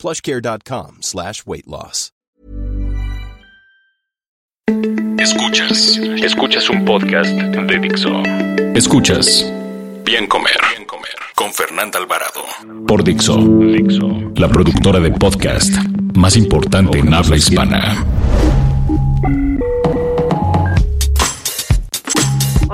plushcare.com slash weight loss. Escuchas, escuchas un podcast de Dixo. Escuchas. Bien Comer, Bien Comer. Con Fernanda Alvarado. Por Dixo, Dixo, la productora de podcast más importante en habla hispana.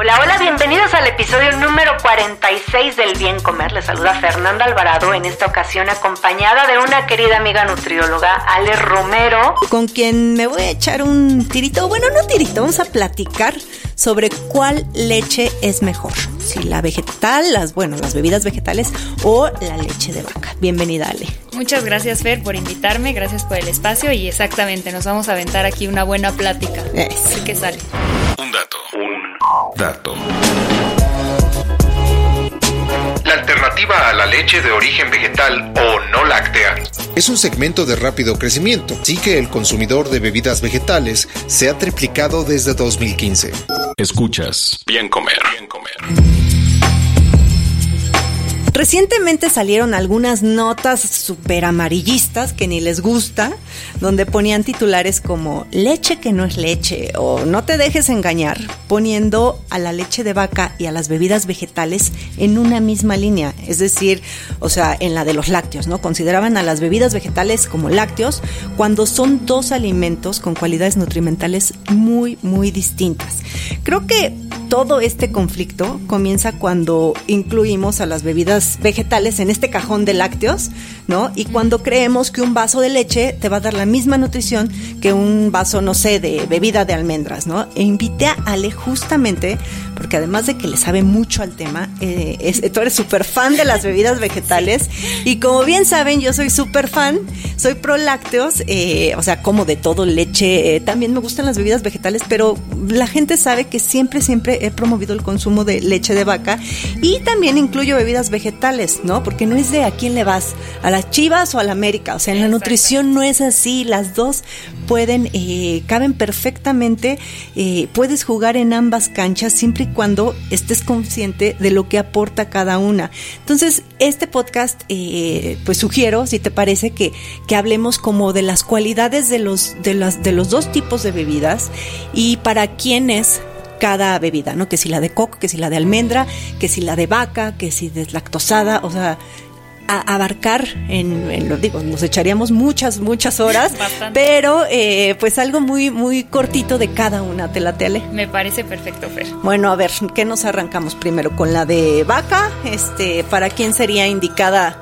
Hola, hola, bienvenidos al episodio número 46 del Bien Comer. Les saluda Fernanda Alvarado, en esta ocasión acompañada de una querida amiga nutrióloga, Ale Romero. Con quien me voy a echar un tirito, bueno, no tirito, vamos a platicar sobre cuál leche es mejor. Si la vegetal, las, bueno, las bebidas vegetales o la leche de vaca. Bienvenida, Ale. Muchas gracias, Fer, por invitarme, gracias por el espacio y exactamente, nos vamos a aventar aquí una buena plática. Eso. ¿Qué sale? Un dato, un dato. La alternativa a la leche de origen vegetal o no láctea Es un segmento de rápido crecimiento, sí que el consumidor de bebidas vegetales se ha triplicado desde 2015. Escuchas Bien Comer, Bien Comer. Recientemente salieron algunas notas súper amarillistas que ni les gusta, donde ponían titulares como leche que no es leche o no te dejes engañar, poniendo a la leche de vaca y a las bebidas vegetales en una misma línea, es decir, o sea, en la de los lácteos, ¿no? Consideraban a las bebidas vegetales como lácteos cuando son dos alimentos con cualidades nutrimentales muy, muy distintas. Creo que todo este conflicto comienza cuando incluimos a las bebidas vegetales en este cajón de lácteos, ¿no? Y cuando creemos que un vaso de leche te va a dar la misma nutrición que un vaso, no sé, de bebida de almendras, ¿no? E invité a Ale justamente porque además de que le sabe mucho al tema, eh, es, tú eres súper fan de las bebidas vegetales y como bien saben, yo soy súper fan, soy pro lácteos, eh, o sea, como de todo, leche, eh, también me gustan las bebidas vegetales, pero la gente sabe que siempre, siempre he promovido el consumo de leche de vaca y también incluyo bebidas vegetales, ¿no? Porque no es de a quién le vas, a las chivas o a la América, o sea, en la nutrición no es así, las dos pueden, caben perfectamente, puedes jugar en ambas canchas siempre y cuando estés consciente de lo que aporta cada una. Entonces, este podcast, eh, pues sugiero, si te parece, que, que hablemos como de las cualidades de los, de, las, de los dos tipos de bebidas y para quiénes cada bebida, ¿no? Que si la de coco, que si la de almendra, que si la de vaca, que si deslactosada, o sea, a abarcar en, en, lo digo, nos echaríamos muchas, muchas horas, pero eh, pues algo muy, muy cortito de cada una, ¿te la tele? Me parece perfecto, Fer. Bueno, a ver, ¿qué nos arrancamos primero? ¿Con la de vaca? Este, ¿para quién sería indicada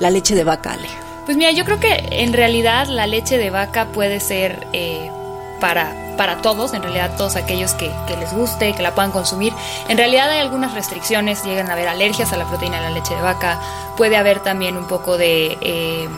la leche de vaca, Ale? Pues mira, yo creo que en realidad la leche de vaca puede ser eh, para para todos, en realidad todos aquellos que, les guste, que la puedan consumir. En realidad hay algunas restricciones, llegan a haber alergias a la proteína de la leche de vaca, puede haber también un poco de eh,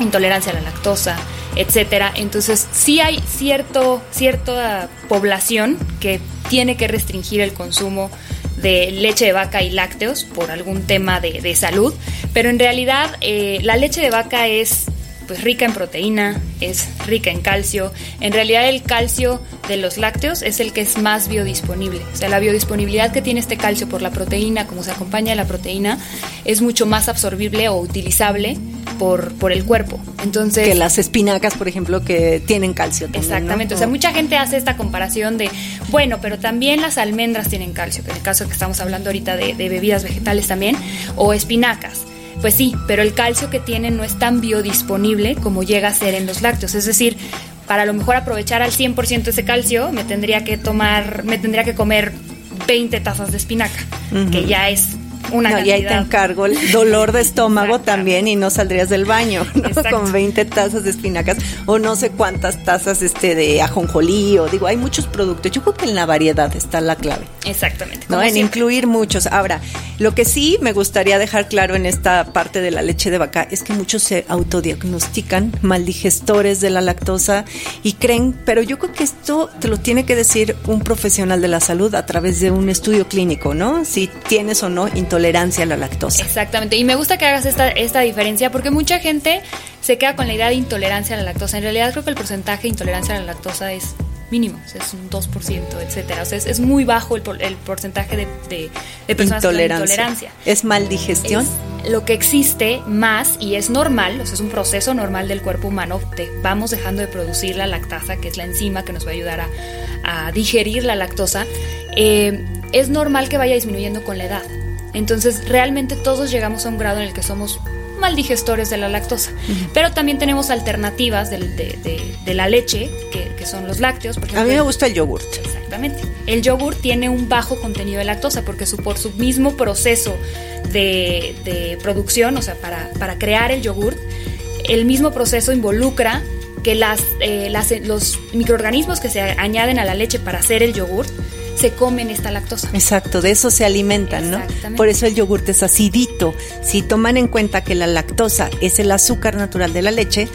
intolerancia a la lactosa, etcétera. Entonces sí hay cierto, cierta población que tiene que restringir el consumo de leche de vaca y lácteos por algún tema de, de salud, pero en realidad eh, la leche de vaca es pues rica en proteína, es rica en calcio. En realidad el calcio de los lácteos es el que es más biodisponible. O sea, la biodisponibilidad que tiene este calcio por la proteína, como se acompaña de la proteína, es mucho más absorbible o utilizable por, por el cuerpo. Entonces, que las espinacas, por ejemplo, que tienen calcio. También, exactamente. ¿no? O sea, mucha gente hace esta comparación de, bueno, pero también las almendras tienen calcio, que en el caso que estamos hablando ahorita de, de bebidas vegetales también, o espinacas. Pues sí, pero el calcio que tienen no es tan biodisponible como llega a ser en los lácteos. Es decir, para a lo mejor aprovechar al 100% ese calcio, me tendría que tomar, me tendría que comer 20 tazas de espinaca, uh -huh. que ya es una no, y ahí te encargo el dolor de estómago también y no saldrías del baño con 20 tazas de espinacas o no sé cuántas tazas este de ajonjolí o digo, hay muchos productos. Yo creo que en la variedad está la clave. Exactamente. ¿no? En incluir muchos. Ahora, lo que sí me gustaría dejar claro en esta parte de la leche de vaca es que muchos se autodiagnostican maldigestores de la lactosa y creen, pero yo creo que esto te lo tiene que decir un profesional de la salud a través de un estudio clínico, ¿no? Si tienes o no intolerancia a la lactosa. Exactamente. Y me gusta que hagas esta, esta diferencia porque mucha gente se queda con la idea de intolerancia a la lactosa. En realidad creo que el porcentaje de intolerancia a la lactosa es mínimo, es un 2%, etcétera. O sea, es, muy bajo el, el porcentaje de, de, personas intolerancia. con intolerancia. ¿Es mal digestión? lo que existe más, y es normal, o sea, es un proceso normal del cuerpo humano, te, vamos dejando de producir la lactasa, que es la enzima que nos va a ayudar a, digerir la lactosa, eh, es normal que vaya disminuyendo con la edad. Entonces, realmente todos llegamos a un grado en el que somos mal digestores de la lactosa. Pero también tenemos alternativas de, la leche, que, son los lácteos. Por a mí me gusta el yogurt. Exactamente. El yogurt tiene un bajo contenido de lactosa porque su, por su mismo proceso de, producción, o sea, para, para, crear el yogurt, el mismo proceso involucra que las, eh, las, los microorganismos que se añaden a la leche para hacer el yogurt se comen esta lactosa. Exacto, de eso se alimentan, ¿no? Por eso el yogurt es acidito. Si toman en cuenta que la lactosa es el azúcar natural de la leche,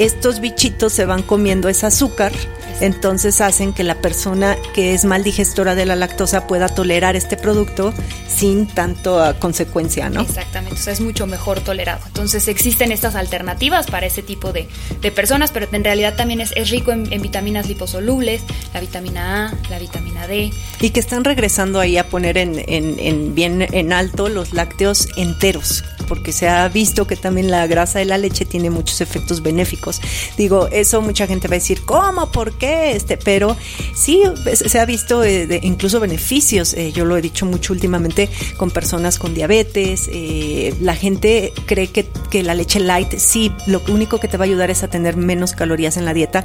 estos bichitos se van comiendo ese azúcar entonces hacen que la persona que es mal digestora de la lactosa pueda tolerar este producto sin tanto ah, consecuencia, ¿no? Exactamente, o sea, es mucho mejor tolerado. Entonces existen estas alternativas para ese tipo de, personas, pero en realidad también es, rico en, vitaminas liposolubles, la vitamina A, la vitamina D. Y que están regresando ahí a poner en, en bien en alto los lácteos enteros, porque se ha visto que también la grasa de la leche tiene muchos efectos benéficos. Digo, eso mucha gente va a decir, ¿cómo? ¿Por qué? Este, pero sí se ha visto eh, incluso beneficios. Eh, yo lo he dicho mucho últimamente con personas con diabetes. Eh, la gente cree que, que la leche light sí, lo único que te va a ayudar es a tener menos calorías en la dieta,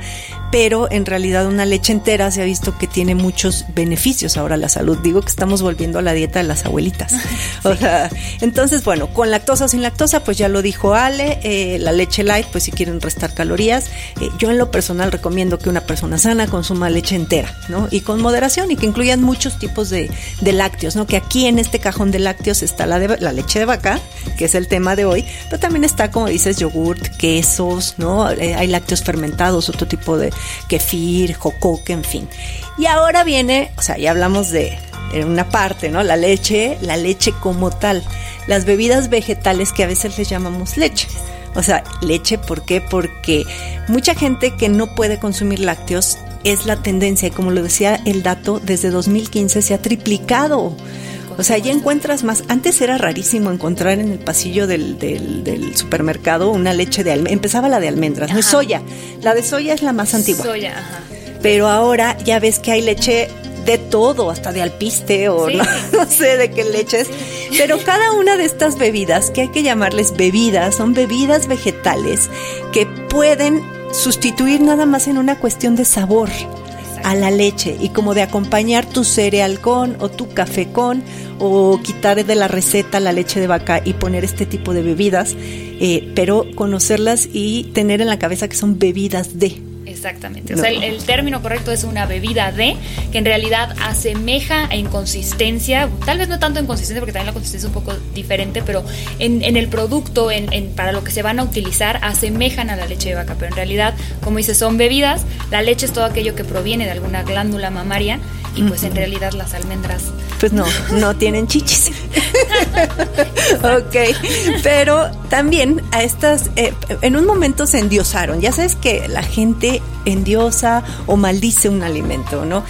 pero en realidad una leche entera se ha visto que tiene muchos beneficios ahora a la salud. Digo que estamos volviendo a la dieta de las abuelitas. O sea, entonces, bueno, con la lactosa sin lactosa, pues ya lo dijo Ale, eh, la leche light, pues si quieren restar calorías, eh, yo en lo personal recomiendo que una persona sana consuma leche entera, ¿no? Y con moderación y que incluyan muchos tipos de, lácteos, ¿no? Que aquí en este cajón de lácteos está la, de, la leche de vaca, que es el tema de hoy, pero también está, como dices, yogurt, quesos, ¿no? Eh, hay lácteos fermentados, otro tipo de kefir, jocoque, en fin. Y ahora viene, o sea, ya hablamos de en una parte, ¿no? La leche, la leche como tal. Las bebidas vegetales que a veces les llamamos leche. O sea, leche, ¿por qué? Porque mucha gente que no puede consumir lácteos es la tendencia, y como lo decía el dato, desde 2015 se ha triplicado. O sea, ya encuentras más. Antes era rarísimo encontrar en el pasillo del, del, supermercado una leche de almendras. Empezaba la de almendras, no es soya. La de soya es la más antigua. Soya, ajá. Pero ahora ya ves que hay leche de todo, hasta de alpiste o no, sé de qué leches. Pero cada una de estas bebidas, que hay que llamarles bebidas, son bebidas vegetales que pueden sustituir nada más en una cuestión de sabor a la leche y como de acompañar tu cereal con o tu café con o quitar de la receta la leche de vaca y poner este tipo de bebidas, eh, pero conocerlas y tener en la cabeza que son bebidas de. Exactamente. O sea, el, término correcto es una bebida de, que en realidad asemeja en consistencia, tal vez no tanto en consistencia, porque también la consistencia es un poco diferente, pero en, el producto, en, para lo que se van a utilizar, asemejan a la leche de vaca. Pero en realidad, como dice, son bebidas. La leche es todo aquello que proviene de alguna glándula mamaria y pues en realidad las almendras pues no, no tienen chichis. ok, pero también a estas, eh, en un momento se endiosaron. Ya sabes que la gente endiosa o maldice un alimento, ¿no?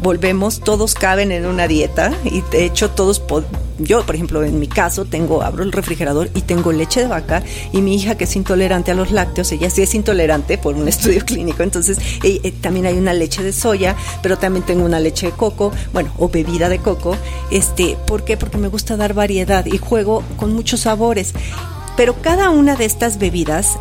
volvemos, todos caben en una dieta y de hecho todos, yo por ejemplo en mi caso tengo, abro el refrigerador y tengo leche de vaca y mi hija que es intolerante a los lácteos, ella sí es intolerante por un estudio clínico, entonces eh, eh, también hay una leche de soya, pero también tengo una leche de coco, bueno, o bebida de coco, este, ¿por qué? Porque me gusta dar variedad y juego con muchos sabores. Pero cada una de estas bebidas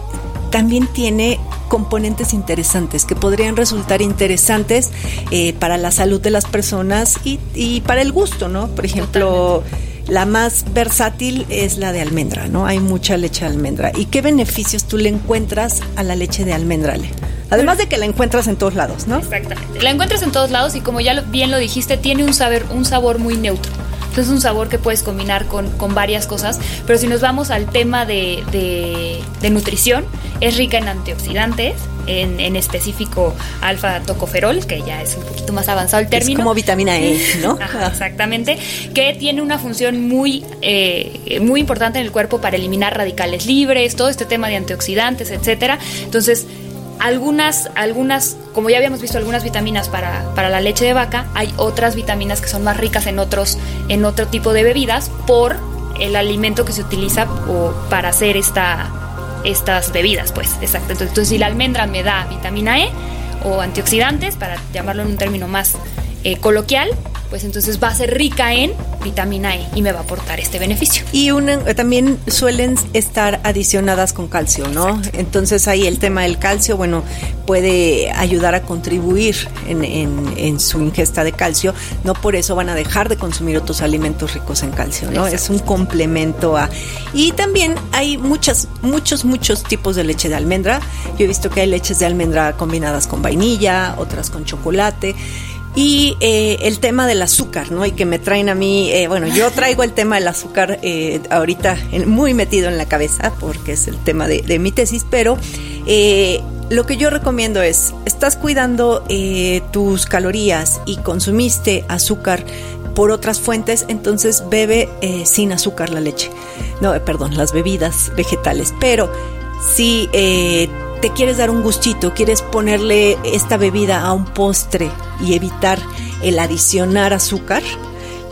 también tiene componentes interesantes que podrían resultar interesantes eh, para la salud de las personas y, para el gusto, ¿no? Por ejemplo, la más versátil es la de almendra, ¿no? Hay mucha leche de almendra. ¿Y qué beneficios tú le encuentras a la leche de almendra? Además de que la encuentras en todos lados, ¿no? Exactamente. La encuentras en todos lados y como ya bien lo dijiste, tiene un sabor, un sabor muy neutro. Entonces es un sabor que puedes combinar con, con varias cosas. Pero si nos vamos al tema de, de, nutrición, es rica en antioxidantes, en, en, específico alfa tocoferol, que ya es un poquito más avanzado el término. Es como vitamina E, ¿no? exactamente, que tiene una función muy, eh, muy importante en el cuerpo para eliminar radicales libres, todo este tema de antioxidantes, etcétera. Entonces, algunas, algunas, como ya habíamos visto, algunas vitaminas para, para, la leche de vaca, hay otras vitaminas que son más ricas en otros, en otro tipo de bebidas por el alimento que se utiliza o para hacer esta, estas bebidas, pues, exacto. Entonces, si la almendra me da vitamina E o antioxidantes, para llamarlo en un término más eh, coloquial, pues entonces va a ser rica en vitamina E y me va a aportar este beneficio. Y también suelen estar adicionadas con calcio, ¿no? Entonces ahí el tema del calcio, bueno, puede ayudar a contribuir en, su ingesta de calcio, no por eso van a dejar de consumir otros alimentos ricos en calcio, ¿no? Es un complemento a... Y también hay muchas, muchos, muchos tipos de leche de almendra. Yo he visto que hay leches de almendra combinadas con vainilla, otras con chocolate y eh, el tema del azúcar, ¿no? Y que me traen a mí, eh, bueno, yo traigo el tema del azúcar eh, ahorita muy metido en la cabeza porque es el tema de, mi tesis, pero lo que yo recomiendo es, estás cuidando tus calorías y consumiste azúcar por otras fuentes, entonces bebe sin azúcar la leche. No, perdón, las bebidas vegetales. Pero si te quieres dar un gustito, quieres ponerle esta bebida a un postre y evitar el adicionar azúcar,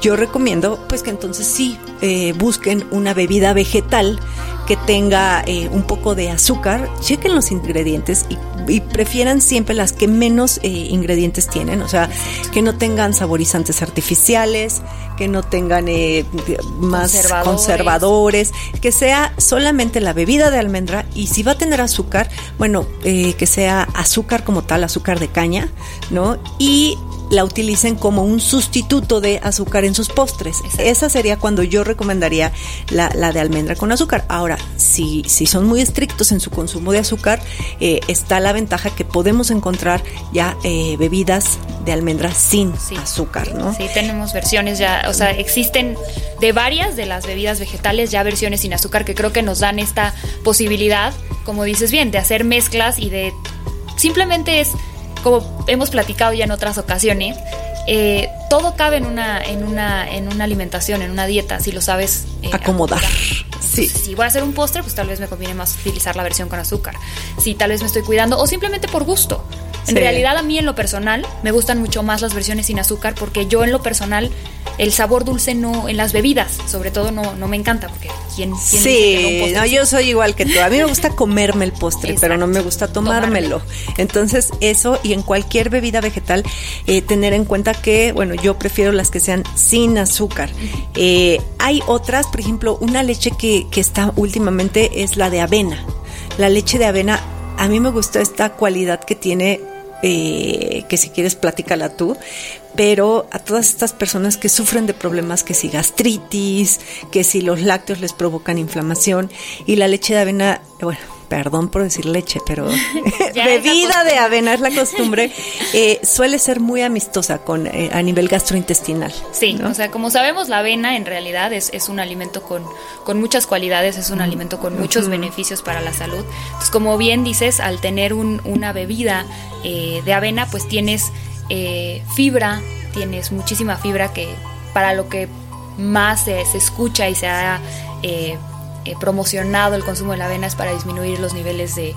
yo recomiendo pues que entonces sí eh, busquen una bebida vegetal que tenga eh, un poco de azúcar, chequen los ingredientes y, prefieran siempre las que menos eh, ingredientes tienen, o sea, que no tengan saborizantes artificiales, que no tengan eh, más conservadores. que sea solamente la bebida de almendra y si va a tener azúcar, bueno, que sea azúcar como tal, azúcar de caña, ¿no? Y la utilicen como un sustituto de azúcar en sus postres. Esa sería cuando yo recomendaría la, de almendra con azúcar. Ahora, si, si son muy estrictos en su consumo de azúcar, eh, está la ventaja que podemos encontrar ya eh, bebidas de almendra sin azúcar, ¿no? Sí, tenemos versiones ya, o sea, existen de varias de las bebidas vegetales ya versiones sin azúcar que creo que nos dan esta posibilidad, como dices bien, de hacer mezclas y de simplemente es como hemos platicado ya en otras ocasiones, eh, todo cabe en una, en, una, en una alimentación, en una dieta, si lo sabes eh, acomodar. sí. Si voy a hacer un postre, pues tal vez me conviene más utilizar la versión con azúcar. Si tal vez me estoy cuidando, o simplemente por gusto. En realidad a mí en lo personal me gustan mucho más las versiones sin azúcar porque yo en lo personal el sabor dulce no en las bebidas, sobre todo no, no me encanta porque quién, quién Sí, no, yo soy igual que tú. A mí me gusta comerme el postre, pero no me gusta tomármelo. Entonces, eso y en cualquier bebida vegetal eh, tener en cuenta que, bueno, yo prefiero las que sean sin azúcar. Eh, hay otras, por ejemplo, una leche que, que está últimamente es la de avena. La leche de avena a mí me gusta esta cualidad que tiene eh, que si quieres platícala tú, pero a todas estas personas que sufren de problemas, que si gastritis, que si los lácteos les provocan inflamación y la leche de avena, bueno, perdón por decir leche, pero bebida de avena es la costumbre, eh, suele ser muy amistosa con eh, a nivel gastrointestinal. Sí, o sea, como sabemos, la avena en realidad es, es un alimento con, con, muchas cualidades, es un alimento con muchos beneficios para la salud. Entonces, como bien dices, al tener un, una bebida eh, de avena, pues tienes fibra, tienes muchísima fibra que para lo que más se, se escucha y se ha eh, promocionado el consumo de la avena es para disminuir los niveles de,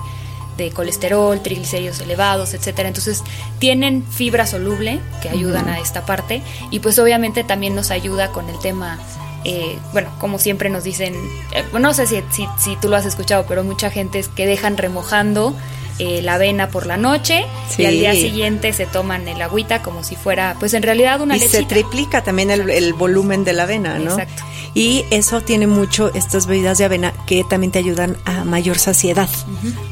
colesterol, triglicéridos elevados, etcétera. Entonces tienen fibra soluble que ayudan a esta parte y pues obviamente también nos ayuda con el tema eh, bueno, como siempre nos dicen, eh, no sé si, si, tú lo has escuchado, pero mucha gente es que dejan remojando la avena por la noche y al día siguiente se toman el agüita como si fuera, pues en realidad una y se triplica también el, volumen de la avena, ¿no? Exacto. Y eso tiene mucho estas bebidas de avena que también te ayudan a mayor saciedad.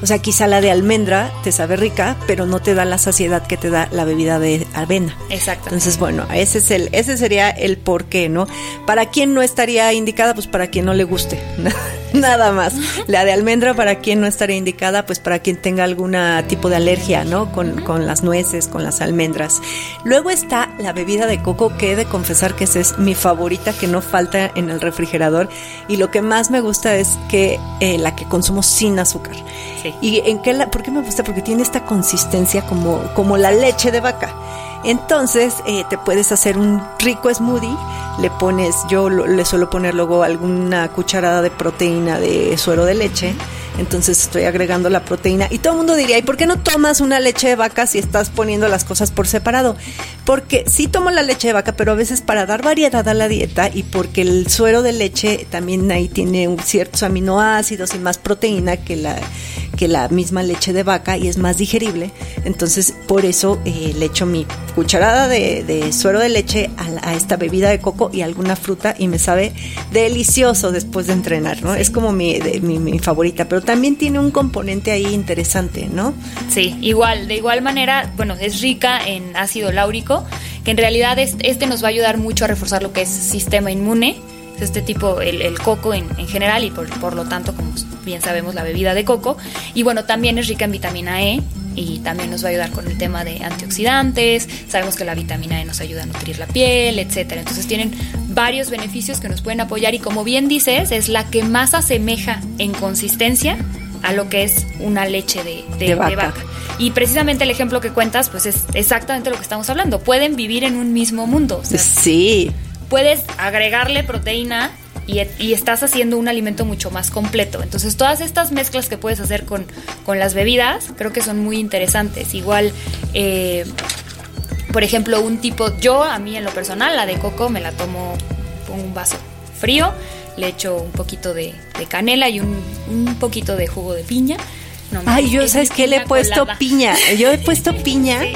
O sea, quizá la de almendra te sabe rica, pero no te da la saciedad que te da la bebida de avena. Exacto. Entonces, bueno, ese es el ese sería el por qué, ¿no? ¿Para quién no estaría indicada? Pues para quien no le guste. Nada más. La de almendra para quien no estaría indicada, pues para quien tenga algún tipo de alergia, ¿no? Con, con las nueces, con las almendras. Luego está la bebida de coco, que he de confesar que esa es mi favorita, que no falta en el refrigerador. Y lo que más me gusta es que eh, la que consumo sin azúcar. Sí. ¿Y en qué la, por qué me gusta? Porque tiene esta consistencia como, como la leche de vaca. Entonces eh, te puedes hacer un rico smoothie, le pones, yo lo- le suelo poner luego alguna cucharada de proteína de suero de leche, entonces estoy agregando la proteína y todo el mundo diría, ¿y por qué no tomas una leche de vaca si estás poniendo las cosas por separado? Porque sí tomo la leche de vaca, pero a veces para dar variedad a la dieta y porque el suero de leche también ahí tiene ciertos aminoácidos y más proteína que la que la misma leche de vaca y es más digerible. Entonces, por eso eh, le echo mi cucharada de, de suero de leche a, esta bebida de coco y alguna fruta y me sabe delicioso después de entrenar, ¿no? Es como mi, de- mi, mi favorita, pero también tiene un componente ahí interesante, ¿no? Sí, igual, de igual manera, bueno, es rica en ácido láurico, que en realidad es- este nos va a ayudar mucho a reforzar lo que es sistema inmune, es este tipo, el, el coco en, en general y por, por lo tanto, como bien sabemos, la bebida de coco. Y bueno, también es rica en vitamina E y también nos va a ayudar con el tema de antioxidantes, sabemos que la vitamina E nos ayuda a nutrir la piel, etcétera. Entonces tienen varios beneficios que nos pueden apoyar y como bien dices, es la que más asemeja en consistencia a lo que es una leche de, de- De vaca. de vaca. Y precisamente el ejemplo que cuentas, pues es exactamente lo que estamos hablando. Pueden vivir en un mismo mundo. O sea, Sí, puedes agregarle proteína y, y estás haciendo un alimento mucho más completo. Entonces, todas estas mezclas que puedes hacer con, con las bebidas, creo que son muy interesantes. Igual, eh, por ejemplo, un tipo, yo a mí en lo personal, la de coco me la tomo con un vaso frío, le echo un poquito de, de canela y un, un poquito de jugo de piña. No, Ay, yo, es ¿sabes qué? Le he puesto colada. piña. Yo he puesto piña Sí.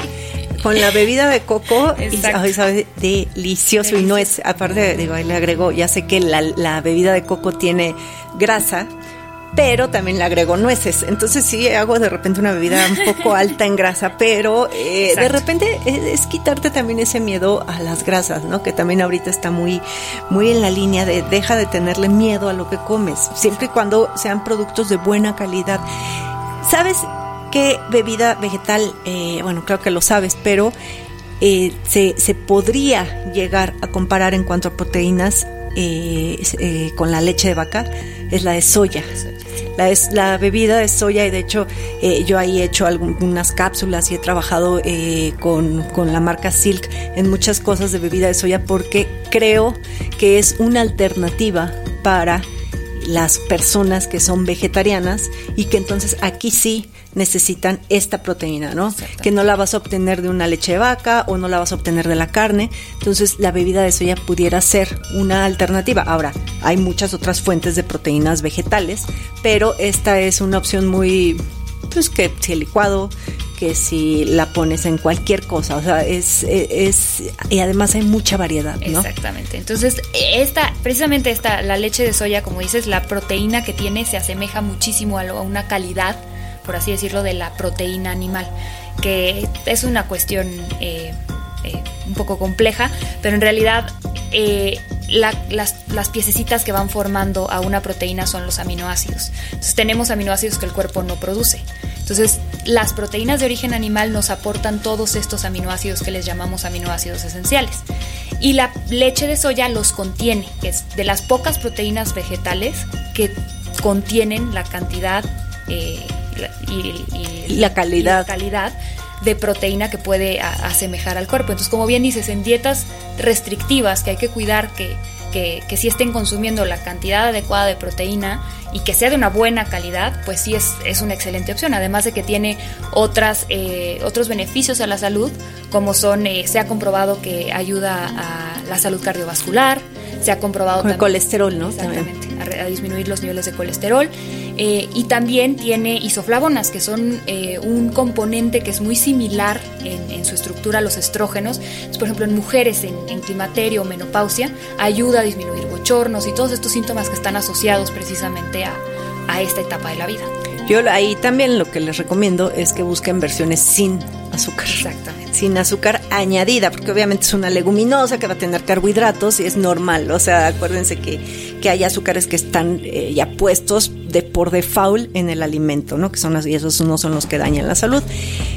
Con la bebida de coco y ay, sabe delicioso. Y no es, aparte, digo, ahí le agrego, ya sé que la, la bebida de coco tiene grasa, pero también le agrego nueces. Entonces sí hago de repente una bebida un poco alta en grasa, pero eh, de repente es, es quitarte también ese miedo a las grasas, ¿no? Que también ahorita está muy, muy en la línea de deja de tenerle miedo a lo que comes, siempre y cuando sean productos de buena calidad. ¿Sabes qué bebida vegetal? eh, bueno, creo que lo sabes, pero eh, se, podría llegar a comparar en cuanto a proteínas eh, con la leche de vaca, es la de soya. La, es, la bebida de soya, y de hecho yo ahí he hecho algunas cápsulas y he trabajado con, con la marca Silk en muchas cosas de bebida de soya porque creo que es una alternativa para las personas que son vegetarianas y que entonces aquí sí necesitan esta proteína, ¿no? Que no la vas a obtener de una leche de vaca o no la vas a obtener de la carne. Entonces la bebida de soya pudiera ser una alternativa. Ahora, hay muchas otras fuentes de proteínas vegetales, pero esta es una opción muy, pues que si el licuado, que si la pones en cualquier cosa, o sea, es, es, y además hay mucha variedad, ¿no? Exactamente. Entonces, esta, precisamente esta, la leche de soya, como dices, la proteína que tiene se asemeja muchísimo a, lo- una calidad, por así decirlo, de la proteína animal, que es una cuestión eh, eh, un poco compleja, pero en realidad eh, la- las, las piececitas que van formando a una proteína son los aminoácidos. Entonces tenemos aminoácidos que el cuerpo no produce. Entonces las proteínas de origen animal nos aportan todos estos aminoácidos que les llamamos aminoácidos esenciales. Y la leche de soya los contiene, que es de las pocas proteínas vegetales que contienen la cantidad eh, y, y- Y la calidad. y la calidad de proteína que puede a- asemejar al cuerpo. Entonces, como bien dices, en dietas restrictivas que hay que cuidar que, que, que sí estén consumiendo la cantidad adecuada de proteína y que sea de una buena calidad, pues sí es, es una excelente opción. Además de que tiene otras, eh, otros beneficios a la salud, como son, eh, se ha comprobado que ayuda a la salud cardiovascular, se ha comprobado Con el también- colesterol, ¿no? Exactamente, a disminuir los niveles de colesterol Eh, y también tiene isoflavonas, que son eh, un componente que es muy similar en, su estructura a los estrógenos. por ejemplo, en mujeres en, en, climaterio o menopausia, ayuda a disminuir bochornos y todos estos síntomas que están asociados precisamente a, a esta etapa de la vida. Yo ahí también lo que les recomiendo es que busquen versiones sin azúcar. Exactamente. Sin azúcar añadida, porque obviamente es una leguminosa que va a tener carbohidratos y es normal. O sea, acuérdense que, que hay azúcares que están eh, ya puestos de por default en el alimento, ¿no? Que son y esos no son los que dañan la salud.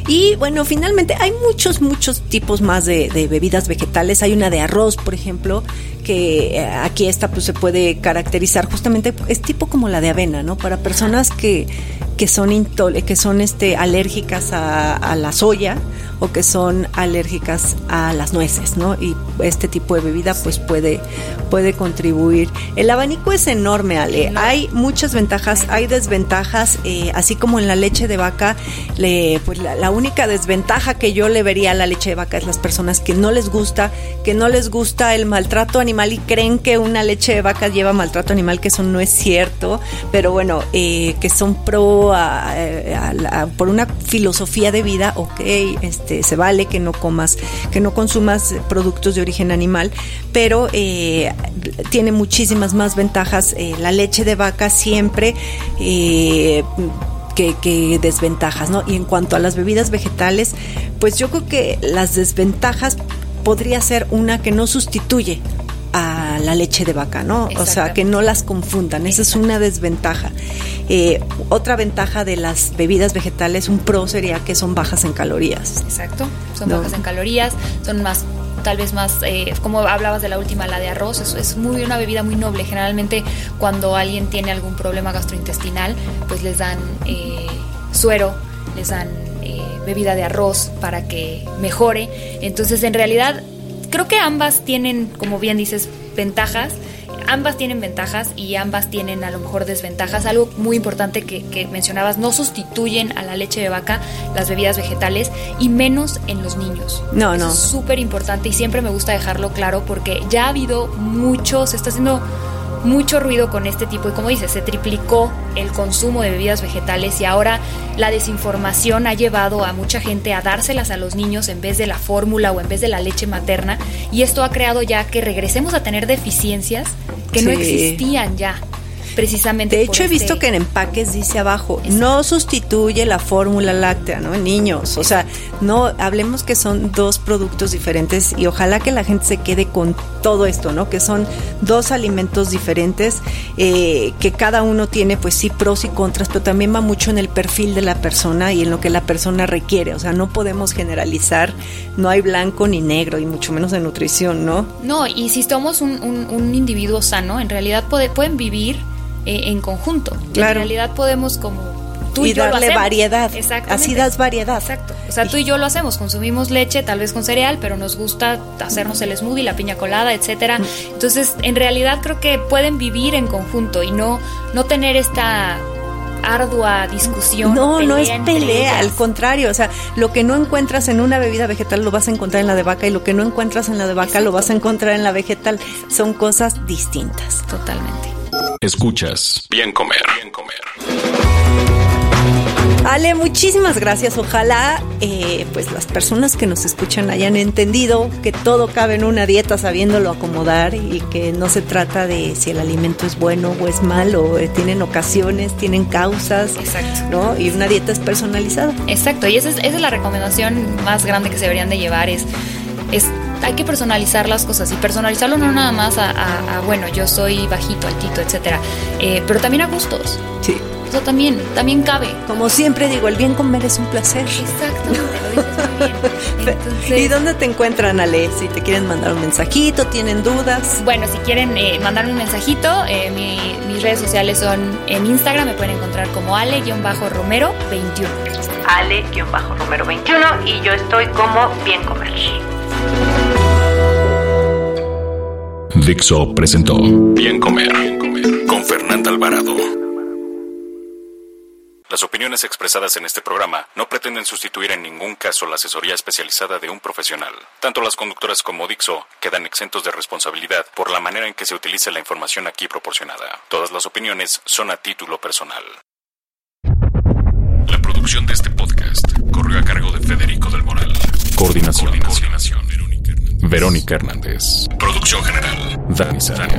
Y bueno, finalmente hay muchos, muchos tipos más de, de bebidas vegetales. Hay una de arroz, por ejemplo, que eh, aquí esta pues se puede caracterizar justamente, es tipo como la de avena, ¿no? Para personas que que son que son este alérgicas a, la soya o que son alérgicas a las nueces, ¿no? Y este tipo de bebida pues puede puede contribuir. El abanico es enorme, Ale. Hay muchas ventajas, hay desventajas, eh, así como en la leche de vaca, le, pues la, única desventaja que yo le vería a la leche de vaca es las personas que no les gusta, que no les gusta el maltrato animal y creen que una leche de vaca lleva maltrato animal, que eso no es cierto, pero bueno, eh, que son pro por una filosofía de vida, ok, este, se vale que no comas, que no consumas productos de origen animal, pero eh, tiene muchísimas más ventajas. Eh, la leche de vaca siempre eh, que, desventajas, ¿no? Y en cuanto a las bebidas vegetales, pues yo creo que las desventajas podría ser una que no sustituye a la leche de vaca, ¿no? O sea, que no las confundan, esa es una desventaja. Eh, otra ventaja de las bebidas vegetales, un pro sería que son bajas en calorías. Exacto, son bajas en calorías, son más tal vez más, eh, como hablabas de la última, la de arroz, es, es, muy una bebida muy noble. Generalmente cuando alguien tiene algún problema gastrointestinal, pues les dan eh, suero, les dan bebida de arroz para que mejore. Entonces, en realidad, creo que ambas tienen, como bien dices, ventajas. Ambas tienen ventajas y ambas tienen a lo mejor desventajas. Algo muy importante que, mencionabas, no sustituyen a la leche de vaca las bebidas vegetales y menos en los niños. No, no. Es súper importante y siempre me gusta dejarlo claro porque ya ha habido mucho, se está haciendo mucho ruido con este tipo y como dices, se triplicó el consumo de bebidas vegetales y ahora la desinformación ha llevado a mucha gente a dárselas a los niños en vez de la fórmula o en vez de la leche materna y esto ha creado ya que regresemos a tener deficiencias que no existían ya precisamente. De hecho, he visto este que en empaques dice abajo, no sustituye la fórmula láctea, ¿no? Niños. O sea, no hablemos que son dos productos diferentes y ojalá que la gente se quede con todo esto, ¿no? Que son dos alimentos diferentes, eh, que cada uno tiene, pues sí, pros y contras, pero también va mucho en el perfil de la persona y en lo que la persona requiere. O sea, no podemos generalizar, no hay blanco ni negro, y mucho menos de nutrición, ¿no? No, y si somos un, un, individuo sano, en realidad pueden vivir eh, en conjunto. En realidad podemos como tú y, yo darle variedad. Así das variedad. Exacto. O sea, tú y yo lo hacemos, consumimos leche, tal vez con cereal, pero nos gusta hacernos el smoothie, la piña colada, etcétera. Mm. Entonces, en realidad creo que pueden vivir en conjunto y no no tener esta ardua discusión. No, no es pelea, al contrario, o sea, lo que no encuentras en una bebida vegetal lo vas a encontrar en la de vaca y lo que no encuentras en la de vaca lo vas a encontrar en la vegetal. Son cosas distintas. Totalmente. Escuchas Bien Comer. Bien Comer. Ale, muchísimas gracias. Ojalá eh, pues las personas que nos escuchan hayan entendido que todo cabe en una dieta sabiéndolo acomodar y que no se trata de si el alimento es bueno o es malo. Eh, tienen ocasiones, tienen causas. Exacto. ¿no? Y una dieta es personalizada. Exacto. Y esa es, esa es la recomendación más grande que se deberían de llevar. Es, es hay que personalizar las cosas y personalizarlo no nada más a, bueno, yo soy bajito, altito, etcétera, eh, pero también a gustos. Sí. También, también cabe. Como siempre digo, el bien comer es un placer. Exactamente, lo dices muy bien. ¿Y dónde te encuentran, Ale? Si te quieren mandar un mensajito, tienen dudas. Bueno, si quieren eh, mandarme un mensajito, eh, mis redes sociales son en Instagram, me pueden encontrar como ale-romero21. Ale-romero21 y yo estoy como bien comer. Dixo presentó Bien Comer, con Fernanda Alvarado. Las opiniones expresadas en este programa no pretenden sustituir en ningún caso la asesoría especializada de un profesional. Tanto las conductoras como Dixo quedan exentos de responsabilidad por la manera en que se utiliza la información aquí proporcionada. Todas las opiniones son a título personal. producción de este podcast corrió a cargo de Federico del Moral. Coordinación. Coordinación. Verónica Hernández. Producción general. Dani Sadia.